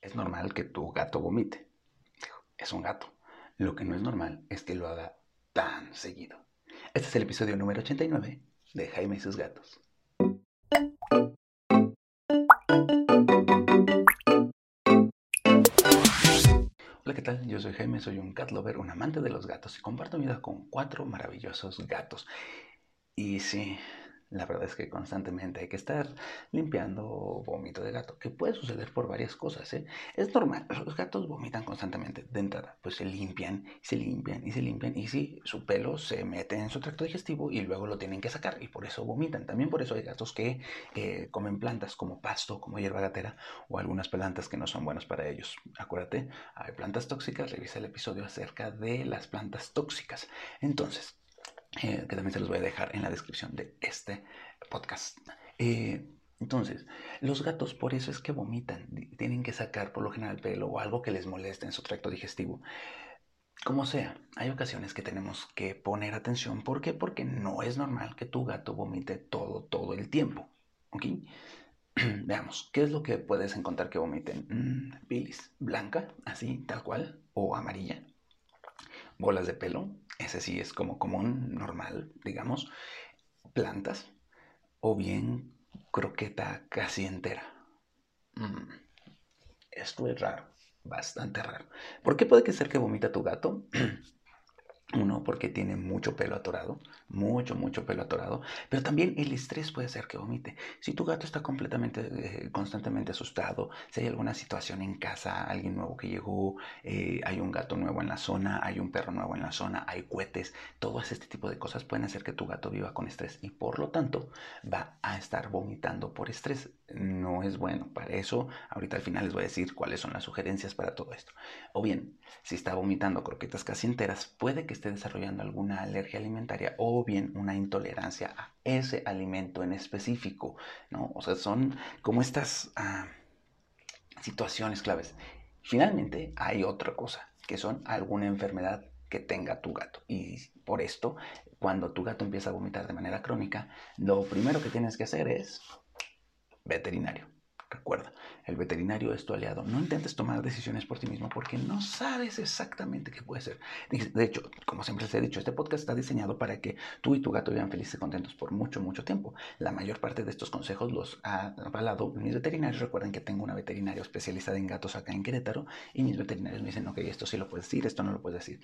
Es normal que tu gato vomite. Es un gato. Lo que no es normal es que lo haga tan seguido. Este es el episodio número 89 de Jaime y sus gatos. Hola, ¿qué tal? Yo soy Jaime, soy un cat lover, un amante de los gatos y comparto mi vida con cuatro maravillosos gatos. Y sí, la verdad es que constantemente hay que estar limpiando vómito de gato, que puede suceder por varias cosas. ¿eh? Es normal, los gatos vomitan constantemente. De entrada, pues se limpian, se limpian y se limpian. Y sí, su pelo se mete en su tracto digestivo y luego lo tienen que sacar y por eso vomitan. También por eso hay gatos que eh, comen plantas como pasto, como hierba gatera o algunas plantas que no son buenas para ellos. Acuérdate, hay plantas tóxicas, revisa el episodio acerca de las plantas tóxicas. Entonces, eh, que también se los voy a dejar en la descripción de este podcast. Eh, entonces, los gatos por eso es que vomitan, tienen que sacar por lo general pelo o algo que les moleste en su tracto digestivo. Como sea, hay ocasiones que tenemos que poner atención. ¿Por qué? Porque no es normal que tu gato vomite todo, todo el tiempo. ¿Ok? Veamos, ¿qué es lo que puedes encontrar que vomiten? Mm, bilis, blanca, así, tal cual, o amarilla. Bolas de pelo, ese sí es como común, normal, digamos, plantas o bien croqueta casi entera. Mm, esto es raro, bastante raro. ¿Por qué puede que ser que vomita tu gato? Uno, porque tiene mucho pelo atorado, mucho, mucho pelo atorado, pero también el estrés puede ser que vomite. Si tu gato está completamente, eh, constantemente asustado, si hay alguna situación en casa, alguien nuevo que llegó, eh, hay un gato nuevo en la zona, hay un perro nuevo en la zona, hay cohetes, todo este tipo de cosas pueden hacer que tu gato viva con estrés y por lo tanto va a estar vomitando por estrés. No es bueno. Para eso, ahorita al final les voy a decir cuáles son las sugerencias para todo esto. O bien, si está vomitando croquetas casi enteras, puede que esté desarrollando alguna alergia alimentaria o bien una intolerancia a ese alimento en específico, ¿no? O sea, son como estas ah, situaciones claves. Finalmente, hay otra cosa, que son alguna enfermedad que tenga tu gato. Y por esto, cuando tu gato empieza a vomitar de manera crónica, lo primero que tienes que hacer es veterinario. Recuerda, el veterinario es tu aliado. No intentes tomar decisiones por ti mismo porque no sabes exactamente qué puede ser. De hecho, como siempre les he dicho, este podcast está diseñado para que tú y tu gato vivan felices y contentos por mucho, mucho tiempo. La mayor parte de estos consejos los ha avalado mis veterinarios. Recuerden que tengo una veterinaria especializada en gatos acá en Querétaro y mis veterinarios me dicen, ok, esto sí lo puedes decir, esto no lo puedes decir.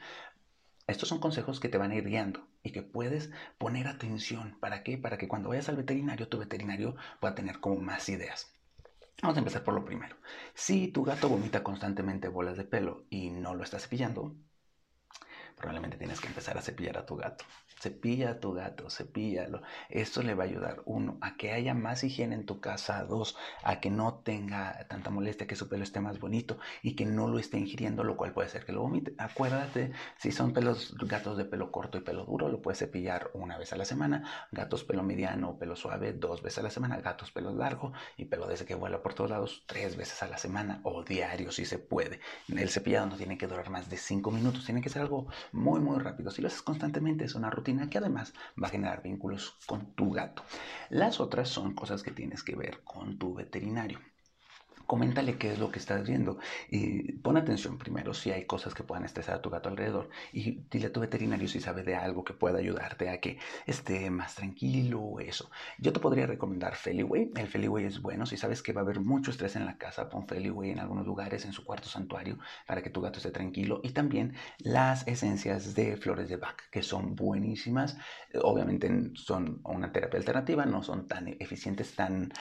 Estos son consejos que te van a ir guiando y que puedes poner atención. ¿Para qué? Para que cuando vayas al veterinario, tu veterinario pueda tener como más ideas. Vamos a empezar por lo primero. Si tu gato vomita constantemente bolas de pelo y no lo estás cepillando, probablemente tienes que empezar a cepillar a tu gato. Cepilla a tu gato, cepíllalo. Esto le va a ayudar, uno, a que haya más higiene en tu casa, dos, a que no tenga tanta molestia, que su pelo esté más bonito y que no lo esté ingiriendo, lo cual puede ser que lo vomite. Acuérdate, si son pelos, gatos de pelo corto y pelo duro, lo puedes cepillar una vez a la semana. Gatos pelo mediano o pelo suave, dos veces a la semana. Gatos pelo largo y pelo desde que vuela por todos lados, tres veces a la semana o diario si se puede. El cepillado no tiene que durar más de cinco minutos, tiene que ser algo muy, muy rápido. Si lo haces constantemente, es una rutina que además va a generar vínculos con tu gato. Las otras son cosas que tienes que ver con tu veterinario coméntale qué es lo que estás viendo y pon atención primero si hay cosas que puedan estresar a tu gato alrededor y dile a tu veterinario si sabe de algo que pueda ayudarte a que esté más tranquilo o eso. Yo te podría recomendar Feliway. El Feliway es bueno. Si sabes que va a haber mucho estrés en la casa, pon Feliway en algunos lugares, en su cuarto santuario, para que tu gato esté tranquilo. Y también las esencias de flores de Bach, que son buenísimas. Obviamente son una terapia alternativa, no son tan eficientes, tan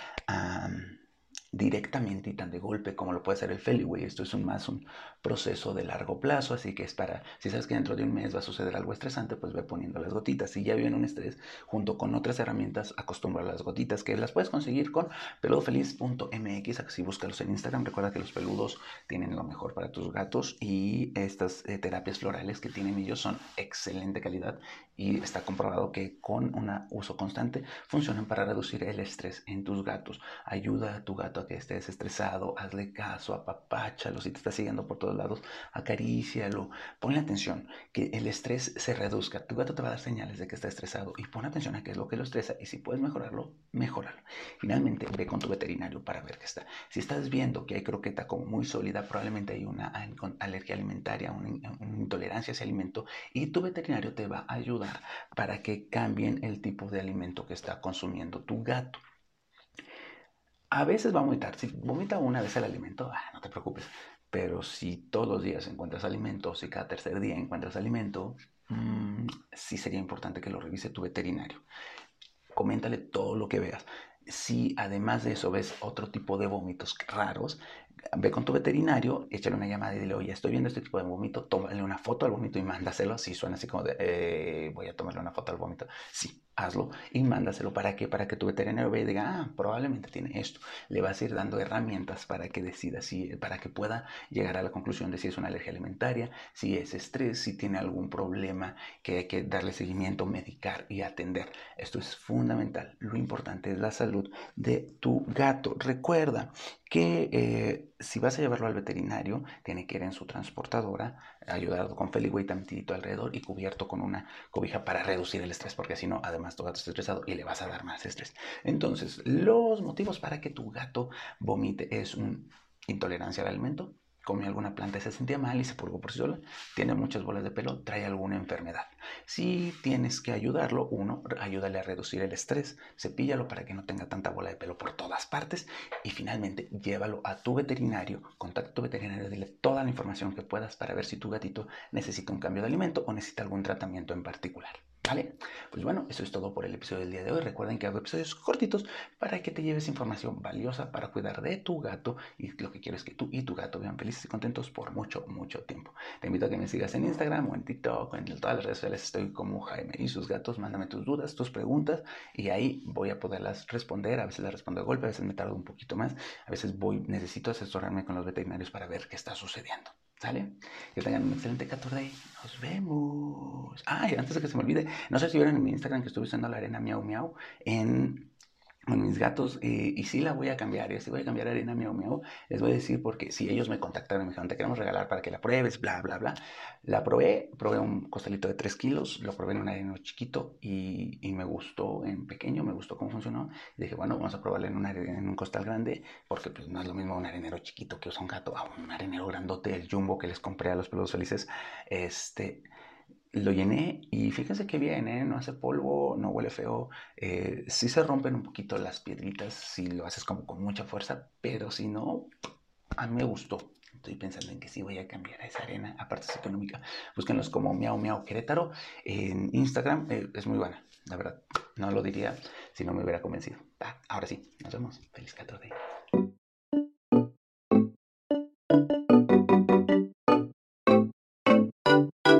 directamente y tan de golpe como lo puede ser el Feliway. Esto es un, más un proceso de largo plazo, así que es para, si sabes que dentro de un mes va a suceder algo estresante, pues ve poniendo las gotitas. Si ya viene un estrés, junto con otras herramientas, acostumbra las gotitas que las puedes conseguir con peludofeliz.mx, así búscalos en Instagram. Recuerda que los peludos tienen lo mejor para tus gatos y estas eh, terapias florales que tienen ellos son excelente calidad y está comprobado que con un uso constante funcionan para reducir el estrés en tus gatos. Ayuda a tu gato que estés estresado, hazle caso, apapáchalo, si te está siguiendo por todos lados, acarícialo, ponle atención, que el estrés se reduzca. Tu gato te va a dar señales de que está estresado y pon atención a qué es lo que lo estresa y si puedes mejorarlo, mejoralo. Finalmente, ve con tu veterinario para ver qué está. Si estás viendo que hay croqueta como muy sólida, probablemente hay una alergia alimentaria, una, una intolerancia a ese alimento y tu veterinario te va a ayudar para que cambien el tipo de alimento que está consumiendo tu gato. A veces va a vomitar. Si vomita una vez el alimento, ah, no te preocupes. Pero si todos los días encuentras alimento, si cada tercer día encuentras alimento, mm, sí sería importante que lo revise tu veterinario. Coméntale todo lo que veas. Si además de eso ves otro tipo de vómitos raros, ve con tu veterinario, échale una llamada y dile, oye, estoy viendo este tipo de vómito, tómale una foto al vómito y mándaselo. Si suena así como de, eh, voy a tomarle una foto al vómito. Sí, hazlo y mándaselo. ¿Para qué? Para que tu veterinario vea y diga, ah, probablemente tiene esto. Le vas a ir dando herramientas para que decida, si, para que pueda llegar a la conclusión de si es una alergia alimentaria, si es estrés, si tiene algún problema que hay que darle seguimiento, medicar y atender. Esto es fundamental. Lo importante es la salud de tu gato. Recuerda que eh, si vas a llevarlo al veterinario, tiene que ir en su transportadora, ayudado con Feliway tantito alrededor y cubierto con una cobija para reducir el estrés, porque si no, además tu gato está estresado y le vas a dar más estrés. Entonces, los motivos para que tu gato vomite es una intolerancia al alimento, comió alguna planta y se sentía mal y se purgó por sí sola, tiene muchas bolas de pelo, trae alguna enfermedad. Si tienes que ayudarlo, uno, ayúdale a reducir el estrés, cepíllalo para que no tenga tanta bola de pelo por todas partes y finalmente llévalo a tu veterinario, contacta a tu veterinario, dile toda la información que puedas para ver si tu gatito necesita un cambio de alimento o necesita algún tratamiento en particular. ¿Vale? Pues bueno, eso es todo por el episodio del día de hoy. Recuerden que hago episodios cortitos para que te lleves información valiosa para cuidar de tu gato y lo que quiero es que tú y tu gato vean felices y contentos por mucho, mucho tiempo. Te invito a que me sigas en Instagram o en TikTok en todas las redes sociales. Estoy como Jaime y sus gatos. Mándame tus dudas, tus preguntas y ahí voy a poderlas responder. A veces las respondo de golpe, a veces me tardo un poquito más. A veces voy, necesito asesorarme con los veterinarios para ver qué está sucediendo. ¿Sale? Que tengan un excelente 14 Nos vemos. Ay, antes de que se me olvide, no sé si vieron en mi Instagram que estuve usando la arena miau miau en con mis gatos eh, y sí la voy a cambiar, y si voy a cambiar arena miau miau, les voy a decir porque si ellos me contactaron y me dijeron, te queremos regalar para que la pruebes, bla, bla, bla, la probé, probé un costalito de 3 kilos, lo probé en un arenero chiquito y, y, me gustó en pequeño, me gustó cómo funcionó, dije, bueno, vamos a probarlo en un, costal grande, porque pues no es lo mismo un arenero chiquito que usa un gato, a un arenero grandote, el jumbo que les compré a los pelos felices, este lo llené y fíjense que bien, ¿eh? no hace polvo, no huele feo. Eh, sí se rompen un poquito las piedritas si lo haces como con mucha fuerza, pero si no, a mí me gustó. Estoy pensando en que sí voy a cambiar a esa arena, aparte es económica. Búsquenlos como Miau Miau Querétaro en Instagram, eh, es muy buena, la verdad. No lo diría si no me hubiera convencido. ahora sí, nos vemos. Feliz 14.